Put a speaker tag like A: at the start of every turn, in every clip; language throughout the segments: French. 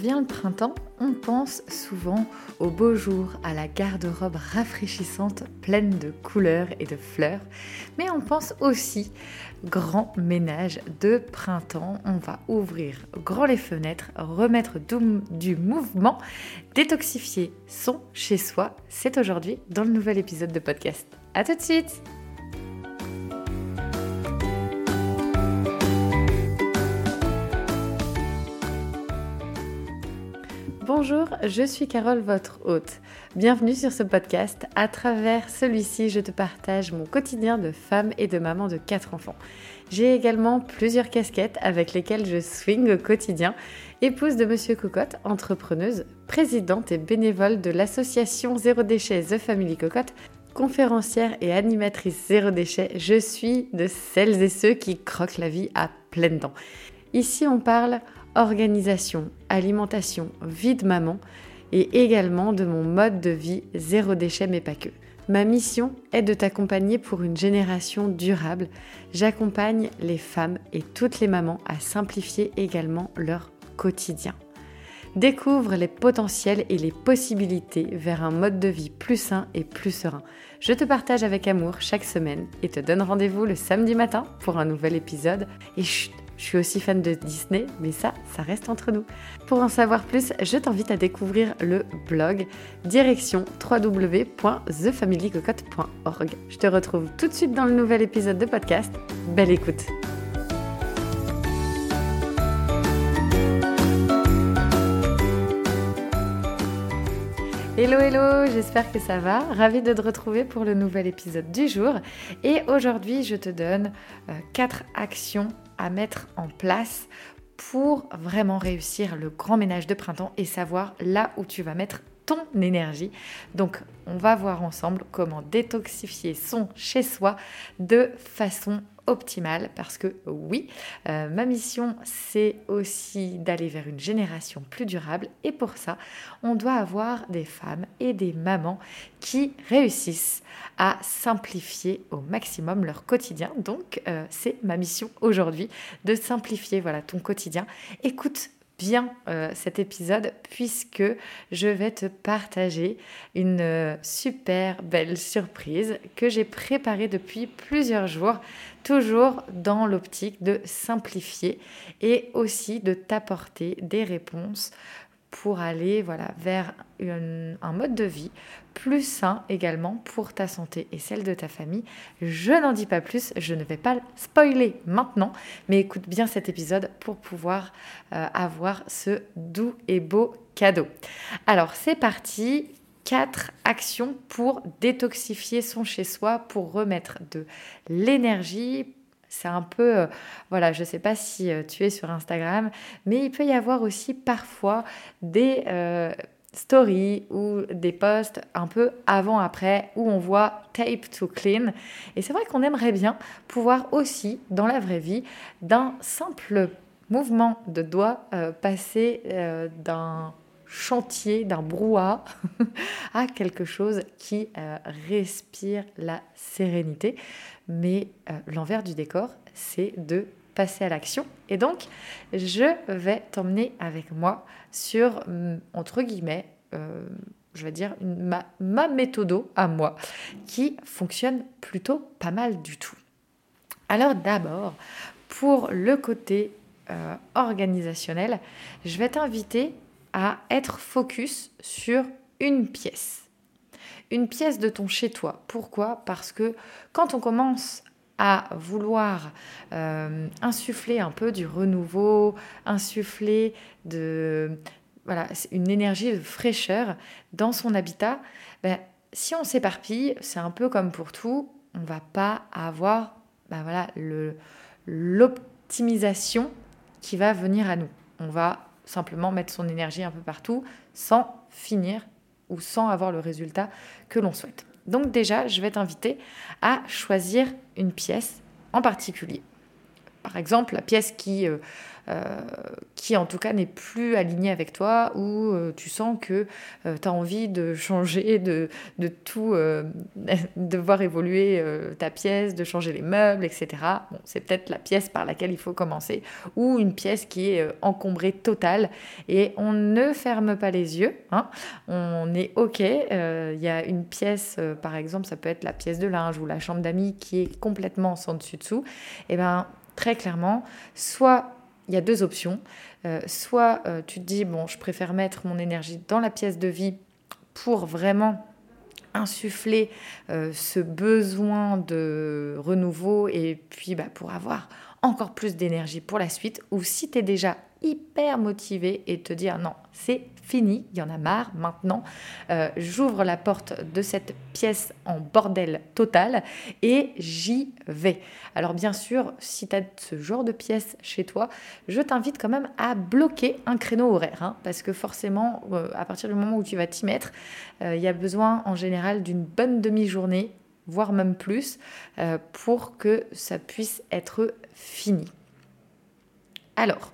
A: vient le printemps, on pense souvent aux beaux jours, à la garde-robe rafraîchissante pleine de couleurs et de fleurs, mais on pense aussi grand ménage de printemps. On va ouvrir grand les fenêtres, remettre du mouvement, détoxifier son chez soi. C'est aujourd'hui dans le nouvel épisode de podcast. À tout de suite! Bonjour, je suis Carole, votre hôte. Bienvenue sur ce podcast. À travers celui-ci, je te partage mon quotidien de femme et de maman de quatre enfants. J'ai également plusieurs casquettes avec lesquelles je swing au quotidien. Épouse de Monsieur Cocotte, entrepreneuse, présidente et bénévole de l'association Zéro Déchet The Family Cocotte, conférencière et animatrice Zéro Déchet, je suis de celles et ceux qui croquent la vie à pleines dents. Ici, on parle organisation, alimentation, vie de maman et également de mon mode de vie zéro déchet mais pas que. Ma mission est de t'accompagner pour une génération durable. J'accompagne les femmes et toutes les mamans à simplifier également leur quotidien. Découvre les potentiels et les possibilités vers un mode de vie plus sain et plus serein. Je te partage avec amour chaque semaine et te donne rendez-vous le samedi matin pour un nouvel épisode. Je suis aussi fan de Disney, mais ça, ça reste entre nous. Pour en savoir plus, je t'invite à découvrir le blog direction www.thefamilycocotte.org. Je te retrouve tout de suite dans le nouvel épisode de podcast. Belle écoute! Hello hello, j'espère que ça va. Ravie de te retrouver pour le nouvel épisode du jour. Et aujourd'hui, je te donne 4 euh, actions à mettre en place pour vraiment réussir le grand ménage de printemps et savoir là où tu vas mettre énergie. Donc, on va voir ensemble comment détoxifier son chez soi de façon optimale parce que oui, euh, ma mission c'est aussi d'aller vers une génération plus durable et pour ça, on doit avoir des femmes et des mamans qui réussissent à simplifier au maximum leur quotidien. Donc euh, c'est ma mission aujourd'hui de simplifier voilà ton quotidien. Écoute bien euh, cet épisode puisque je vais te partager une euh, super belle surprise que j'ai préparée depuis plusieurs jours, toujours dans l'optique de simplifier et aussi de t'apporter des réponses pour aller voilà, vers un mode de vie plus sain également pour ta santé et celle de ta famille. Je n'en dis pas plus, je ne vais pas spoiler maintenant, mais écoute bien cet épisode pour pouvoir euh, avoir ce doux et beau cadeau. Alors c'est parti, quatre actions pour détoxifier son chez-soi, pour remettre de l'énergie, c'est un peu, euh, voilà, je ne sais pas si euh, tu es sur Instagram, mais il peut y avoir aussi parfois des stories ou des posts un peu avant-après où on voit tape to clean. Et c'est vrai qu'on aimerait bien pouvoir aussi, dans la vraie vie, d'un simple mouvement de doigt, passer d'un chantier, d'un brouhaha à quelque chose qui respire la sérénité mais euh, l'envers du décor, c'est de passer à l'action. Et donc, je vais t'emmener avec moi sur, mm, entre guillemets, euh, je vais dire, ma, ma méthode à moi, qui fonctionne plutôt pas mal du tout. Alors d'abord, pour le côté euh, organisationnel, je vais t'inviter à être focus sur une pièce une pièce de ton chez-toi. Pourquoi? Parce que quand on commence à vouloir euh, insuffler un peu du renouveau, insuffler de voilà une énergie de fraîcheur dans son habitat, ben, si on s'éparpille, c'est un peu comme pour tout, on va pas avoir ben, voilà l'optimisation qui va venir à nous. On va simplement mettre son énergie un peu partout sans finir ou sans avoir le résultat que l'on souhaite. Donc déjà, je vais t'inviter à choisir une pièce en particulier. par exemple, la pièce qui, euh, qui en tout cas n'est plus alignée avec toi ou euh, tu sens que tu as envie de changer, de, de tout, de voir évoluer ta pièce, de changer les meubles, etc. Bon, c'est peut-être la pièce par laquelle il faut commencer ou une pièce qui est encombrée totale et on ne ferme pas les yeux, hein. on est OK. Il y a une pièce, par exemple, ça peut être la pièce de linge ou la chambre d'amis qui est complètement sans dessus-dessous. Et eh ben très clairement, soit il y a deux options, euh, soit euh, tu te dis, bon, je préfère mettre mon énergie dans la pièce de vie pour vraiment insuffler euh, ce besoin de renouveau et puis bah, pour avoir encore plus d'énergie pour la suite, ou si tu es déjà hyper motivé et te dire non, c'est fini, il y en a marre maintenant, euh, j'ouvre la porte de cette pièce en bordel total et j'y vais. Alors bien sûr, si tu as ce genre de pièce chez toi, je t'invite quand même à bloquer un créneau horaire, hein, parce que forcément, euh, à partir du moment où tu vas t'y mettre, euh, il y a besoin en général d'une bonne demi-journée voire même plus, pour que ça puisse être fini. Alors,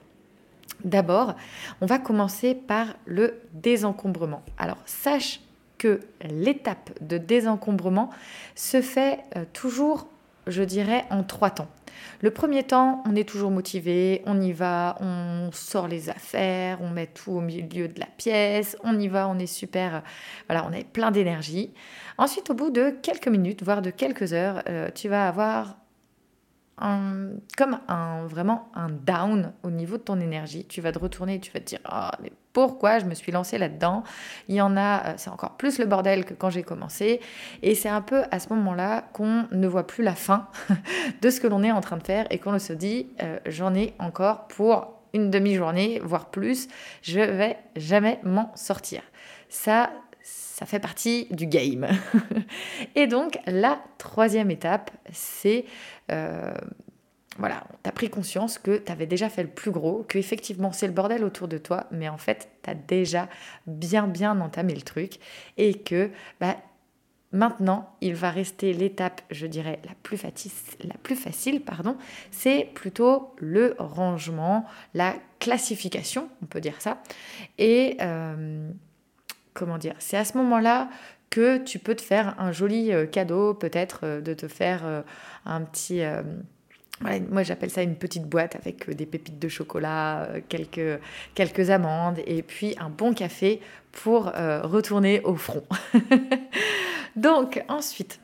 A: D'abord, on va commencer par le désencombrement. Alors, sache que l'étape de désencombrement se fait euh, toujours, je dirais, en trois temps. Le premier temps, on est toujours motivé, on y va, on sort les affaires, on met tout au milieu de la pièce, on y va, on est super, voilà, on est plein d'énergie. Ensuite, au bout de quelques minutes, voire de quelques heures, euh, tu vas avoir comme un, vraiment un down au niveau de ton énergie. Tu vas te retourner et tu vas te dire oh, mais pourquoi je me suis lancée là-dedans? Il y en a, euh, c'est encore plus le bordel que quand j'ai commencé. Et c'est un peu à ce moment-là qu'on ne voit plus la fin de ce que l'on est en train de faire et qu'on se dit euh, j'en ai encore pour une demi-journée, voire plus. Je vais jamais m'en sortir. Ça, ça fait partie du game. et donc, la troisième étape, c'est... Euh, voilà, tu as pris conscience que tu avais déjà fait le plus gros, que effectivement c'est le bordel autour de toi, mais en fait, tu as déjà bien, bien entamé le truc et que bah, maintenant, il va rester l'étape, je dirais, la plus, facile, la plus facile, pardon, c'est plutôt le rangement, la classification, on peut dire ça. Et. Euh, comment dire, c'est à ce moment-là que tu peux te faire un joli euh, cadeau, peut-être euh, de te faire euh, un petit... moi j'appelle ça une petite boîte avec des pépites de chocolat, quelques, quelques amandes et puis un bon café pour retourner au front. Donc ensuite,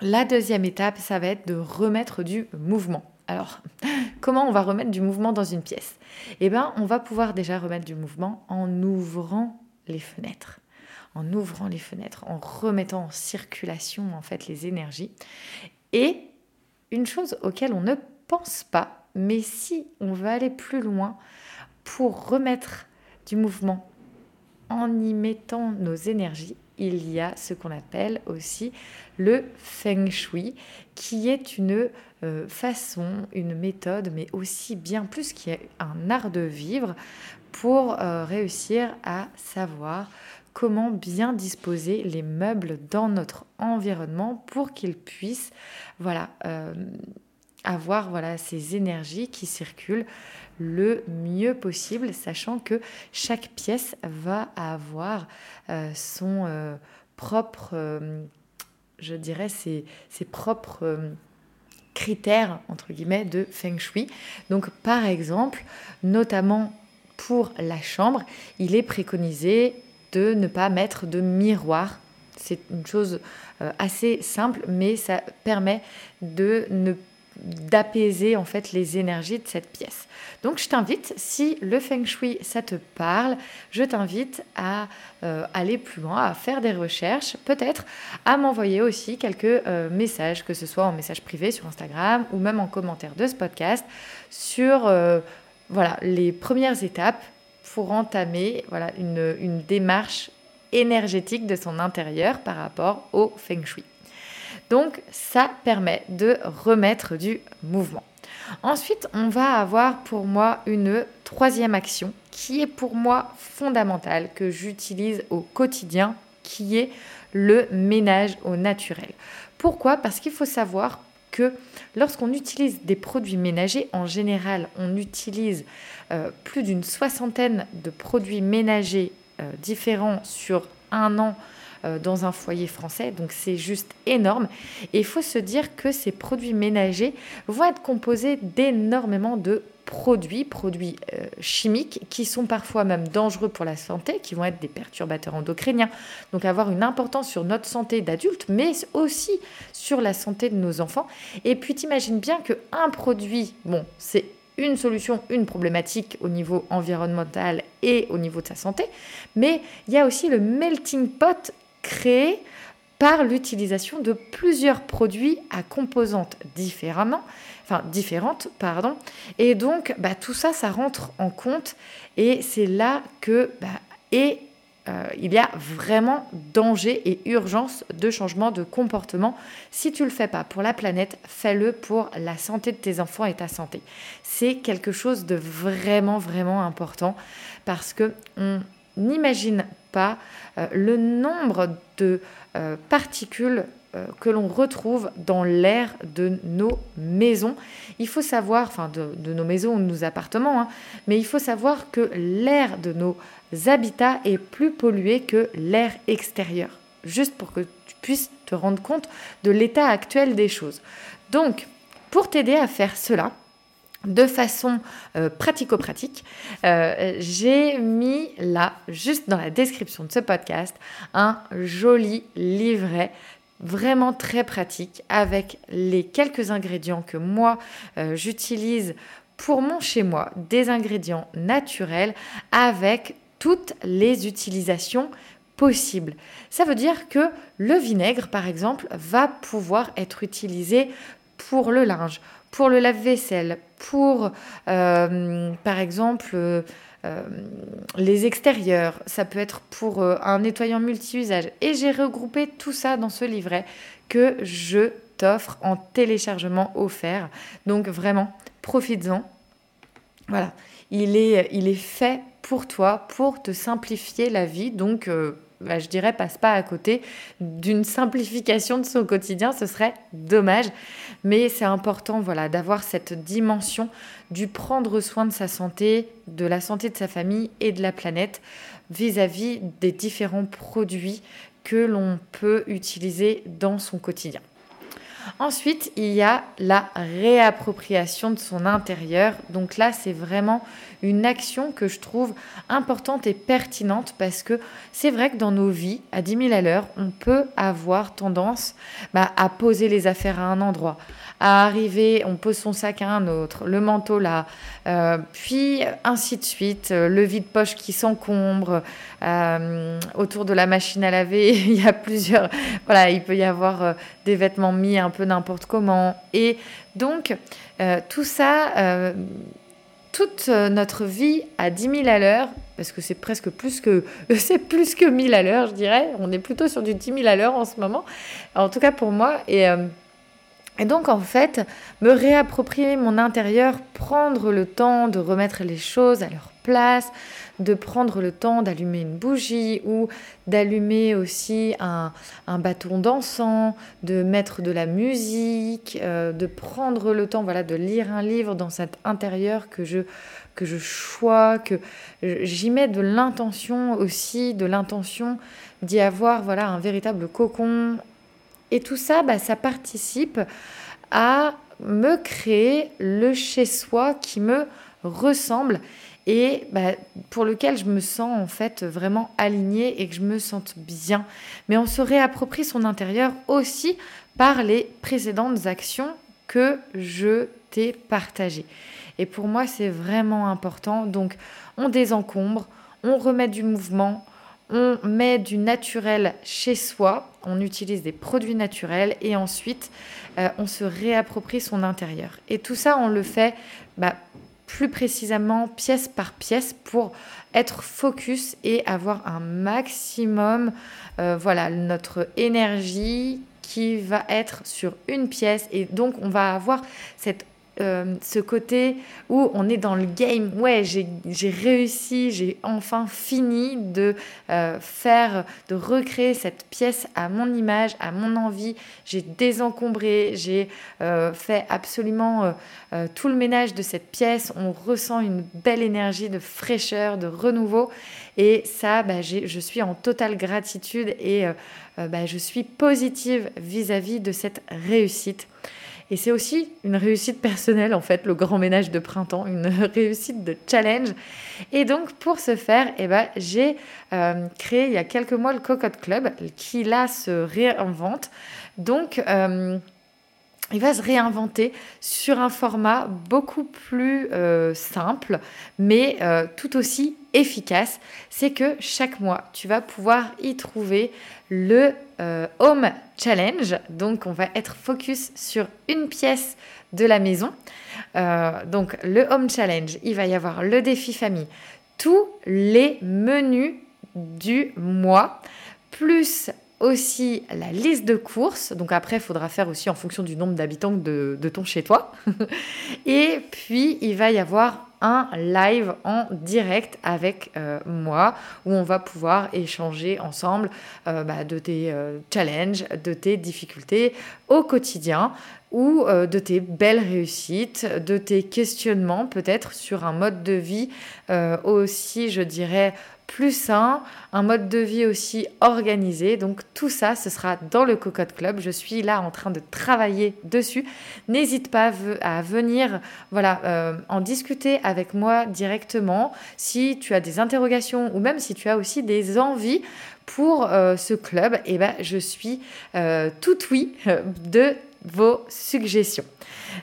A: la deuxième étape, ça va être de remettre du mouvement. Alors, comment on va remettre du mouvement dans une pièce? Eh bien, on va pouvoir déjà remettre du mouvement en ouvrant fenêtres, en ouvrant les fenêtres, en remettant en circulation en fait les énergies. Et une chose auquel on ne pense pas, mais si on veut aller plus loin pour remettre du mouvement en y mettant nos énergies, il y a ce qu'on appelle aussi le feng shui, qui est une euh, façon, une méthode, mais aussi bien plus qui est un art de vivre pour euh, réussir à savoir comment bien disposer les meubles dans notre environnement pour qu'ils puissent voilà, euh, avoir voilà, ces énergies qui circulent le mieux possible, sachant que chaque pièce va avoir euh, son propre, je dirais, ses, ses propres critères entre guillemets de feng shui. Donc par exemple, notamment pour la chambre, il est préconisé de ne pas mettre de miroir. C'est une chose euh, assez simple, mais ça permet de d'apaiser en fait les énergies de cette pièce. Donc je t'invite, si le feng shui ça te parle, je t'invite à euh, aller plus loin, à faire des recherches, peut-être à m'envoyer aussi quelques euh, messages, que ce soit en message privé sur Instagram ou même en commentaire de ce podcast sur voilà, les premières étapes pour entamer une, une démarche énergétique de son intérieur par rapport au feng shui. Donc ça permet de remettre du mouvement. Ensuite, on va avoir pour moi une troisième action qui est pour moi fondamentale, que j'utilise au quotidien, qui est le ménage au naturel. Pourquoi? Parce qu'il faut savoir que lorsqu'on utilise des produits ménagers, en général, on utilise euh, plus d'une soixantaine de produits ménagers euh, différents sur un an euh, dans un foyer français. Donc c'est juste énorme. Et il faut se dire que ces produits ménagers vont être composés d'énormément de produits, produits euh, chimiques, qui sont parfois même dangereux pour la santé, qui vont être des perturbateurs endocriniens, donc avoir une importance sur notre santé d'adulte, mais aussi sur la santé de nos enfants. Et puis t'imagines bien qu'un produit, bon, c'est une solution, une problématique au niveau environnemental et au niveau de sa santé, mais il y a aussi le melting pot créé par l'utilisation de plusieurs produits à composantes différemment, différentes, pardon. Et donc, bah, tout ça, ça rentre en compte, et c'est là que bah, et euh, il y a vraiment danger et urgence de changement de comportement. Si tu le fais pas pour la planète, fais-le pour la santé de tes enfants et ta santé. C'est quelque chose de vraiment vraiment important parce que on n'imagine pas euh, le nombre de euh, particules que l'on retrouve dans l'air de nos maisons. Il faut savoir, enfin de, nos maisons ou de nos appartements, hein, mais il faut savoir que l'air de nos habitats est plus pollué que l'air extérieur, juste pour que tu puisses te rendre compte de l'état actuel des choses. Donc, pour t'aider à faire cela, de façon euh, pratico-pratique, euh, j'ai mis là, juste dans la description de ce podcast, un joli livret vraiment très pratique avec les quelques ingrédients que moi euh, j'utilise pour mon chez moi, des ingrédients naturels avec toutes les utilisations possibles. Ça veut dire que le vinaigre, par exemple, va pouvoir être utilisé pour le linge, pour le lave-vaisselle, pour, euh, par exemple, euh, les extérieurs, ça peut être pour euh, un nettoyant multi-usage. Et j'ai regroupé tout ça dans ce livret que je t'offre en téléchargement offert. Donc vraiment, profites-en. Voilà, il est, il est fait pour toi, pour te simplifier la vie. Donc, bah, je dirais, passe pas à côté d'une simplification de son quotidien, ce serait dommage. Mais c'est important voilà, d'avoir cette dimension du prendre soin de sa santé, de la santé de sa famille et de la planète vis-à-vis -vis des différents produits que l'on peut utiliser dans son quotidien. Ensuite, il y a la réappropriation de son intérieur. Donc là, c'est vraiment une action que je trouve importante et pertinente parce que c'est vrai que dans nos vies, à 10 000 à l'heure, on peut avoir tendance bah, à poser les affaires à un endroit, à arriver, on pose son sac à un autre, le manteau là, euh, puis ainsi de suite, euh, le vide-poche qui s'encombre, euh, autour de la machine à laver, il y a plusieurs, voilà, il peut y avoir des vêtements mis un peu n'importe comment. Et donc, tout ça toute notre vie à 10 000 à l'heure, parce que c'est presque plus que, c'est plus que 1000 à l'heure, je dirais. On est plutôt sur du 10 000 à l'heure en ce moment, en tout cas pour moi. Et, et donc, en fait, me réapproprier mon intérieur, prendre le temps de remettre les choses à leur place, de prendre le temps d'allumer une bougie ou d'allumer aussi un, bâton d'encens, de mettre de la musique, euh, de prendre le temps voilà, de lire un livre dans cet intérieur que je, que je que j'y mets de l'intention aussi, de l'intention d'y avoir voilà, un véritable cocon, et tout ça, bah, ça participe à me créer le chez-soi qui me ressemble et bah, pour lequel je me sens en fait vraiment alignée et que je me sente bien. Mais on se réapproprie son intérieur aussi par les précédentes actions que je t'ai partagées. Et pour moi, c'est vraiment important. Donc, on désencombre, on remet du mouvement, on met du naturel chez soi, on utilise des produits naturels et ensuite euh, on se réapproprie son intérieur. Et tout ça, on le fait bah, plus précisément pièce par pièce pour être focus et avoir un maximum, euh, voilà, notre énergie qui va être sur une pièce et donc on va avoir cette euh, ce côté où on est dans le game. Ouais, j'ai réussi, j'ai enfin fini de euh, faire, de recréer cette pièce à mon image, à mon envie. J'ai désencombré, j'ai euh, fait absolument tout le ménage de cette pièce. On ressent une belle énergie de fraîcheur, de renouveau. Et ça, bah, je suis en totale gratitude et bah, je suis positive vis à -vis de cette réussite. Et c'est aussi une réussite personnelle, en fait, le grand ménage de printemps, une réussite de challenge. Et donc, pour ce faire, eh ben, j'ai euh, créé il y a quelques mois le Cocotte Club, qui là se réinvente. Donc, euh, il va se réinventer sur un format beaucoup plus euh, simple, mais tout aussi efficace. C'est que chaque mois, tu vas pouvoir y trouver le euh, Home Challenge. Donc, on va être focus sur une pièce de la maison. Euh, donc, le Home Challenge, il va y avoir le défi famille, tous les menus du mois, plus aussi la liste de courses. Donc après, il faudra faire aussi en fonction du nombre d'habitants de, de, ton chez toi. Et puis, il va y avoir un live en direct avec euh, moi où on va pouvoir échanger ensemble euh, bah, de tes euh, challenges, de tes difficultés au quotidien ou de tes belles réussites, de tes questionnements peut-être sur un mode de vie aussi, je dirais, plus sain, un mode de vie aussi organisé. Donc tout ça, ce sera dans le Cocotte Club. Je suis là en train de travailler dessus. N'hésite pas à venir voilà, euh, en discuter avec moi directement si tu as des interrogations ou même si tu as aussi des envies pour euh, ce club. Eh ben, je suis euh, tout oui de vos suggestions.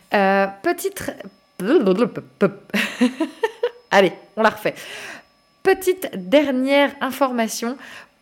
A: petite... Allez, on la refait. Petite dernière information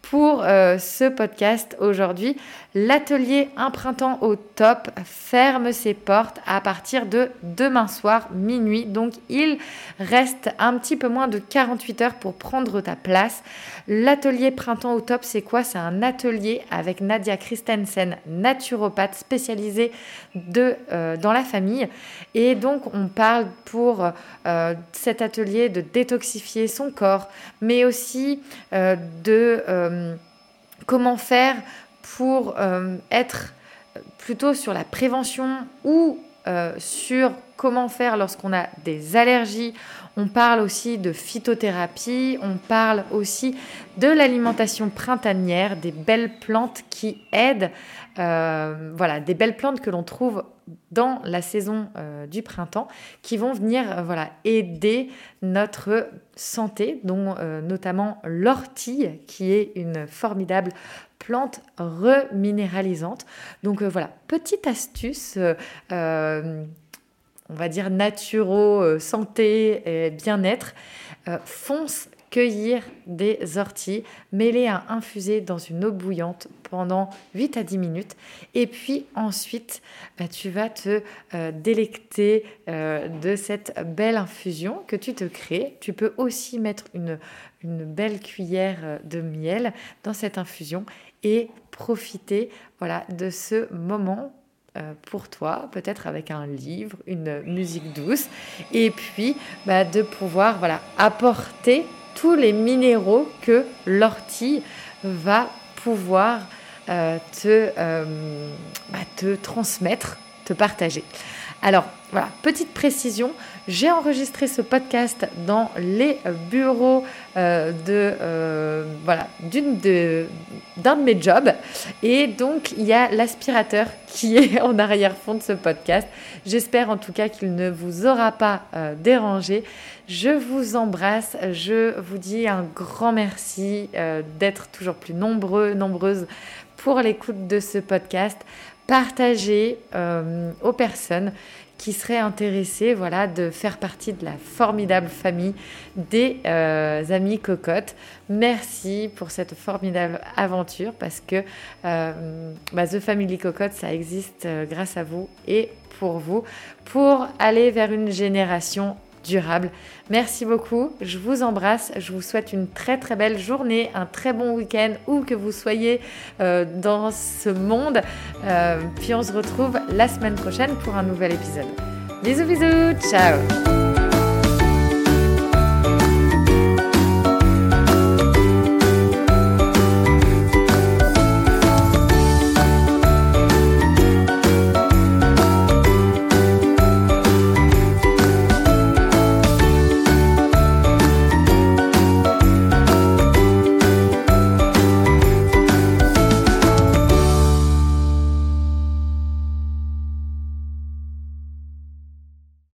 A: pour euh, ce podcast aujourd'hui. L'atelier Un printemps au top ferme ses portes à partir de demain soir minuit. Donc il reste un petit peu moins de 48 heures pour prendre ta place. L'atelier Printemps au top, c'est quoi? C'est un atelier avec Nadia Christensen, naturopathe spécialisée de, euh, dans la famille. Et donc on parle pour euh, cet atelier de détoxifier son corps, mais aussi de comment faire pour euh, être plutôt sur la prévention ou euh, sur comment faire lorsqu'on a des allergies. On parle aussi de phytothérapie, on parle aussi de l'alimentation printanière, des belles plantes qui aident, voilà, des belles plantes que l'on trouve dans la saison euh, du printemps qui vont venir euh, voilà, aider notre santé, dont euh, notamment l'ortie qui est une formidable plante reminéralisante. Donc voilà, petite astuce, on va dire naturo, santé et bien-être. fonce cueillir des orties, mêler à infuser dans une eau bouillante pendant 8 à 10 minutes. Et puis ensuite, bah, tu vas te euh, délecter euh, de cette belle infusion que tu te crées. Tu peux aussi mettre une, belle cuillère euh, de miel dans cette infusion et profiter voilà, de ce moment pour toi, peut-être avec un livre, une musique douce, et puis bah, de pouvoir voilà, apporter tous les minéraux que l'ortie va pouvoir euh, euh, bah, te transmettre, te partager. Alors voilà, petite précision, j'ai enregistré ce podcast dans les bureaux euh, de voilà d'une de d'un de mes jobs et donc il y a l'aspirateur qui est en arrière-fond de ce podcast. J'espère en tout cas qu'il ne vous aura pas dérangé. Je vous embrasse, je vous dis un grand merci d'être toujours plus nombreux, nombreuses pour l'écoute de ce podcast. Partagez euh, aux personnes qui seraient intéressées voilà, de faire partie de la formidable famille des euh, amis cocottes. Merci pour cette formidable aventure parce que euh, bah, The Family Cocotte, ça existe grâce à vous et pour vous, pour aller vers une génération durable. Merci beaucoup, je vous embrasse, je vous souhaite une très très belle journée, un très bon week-end, où que vous soyez euh, dans ce monde. Euh, puis on se retrouve la semaine prochaine pour un nouvel épisode. Bisous bisous, ciao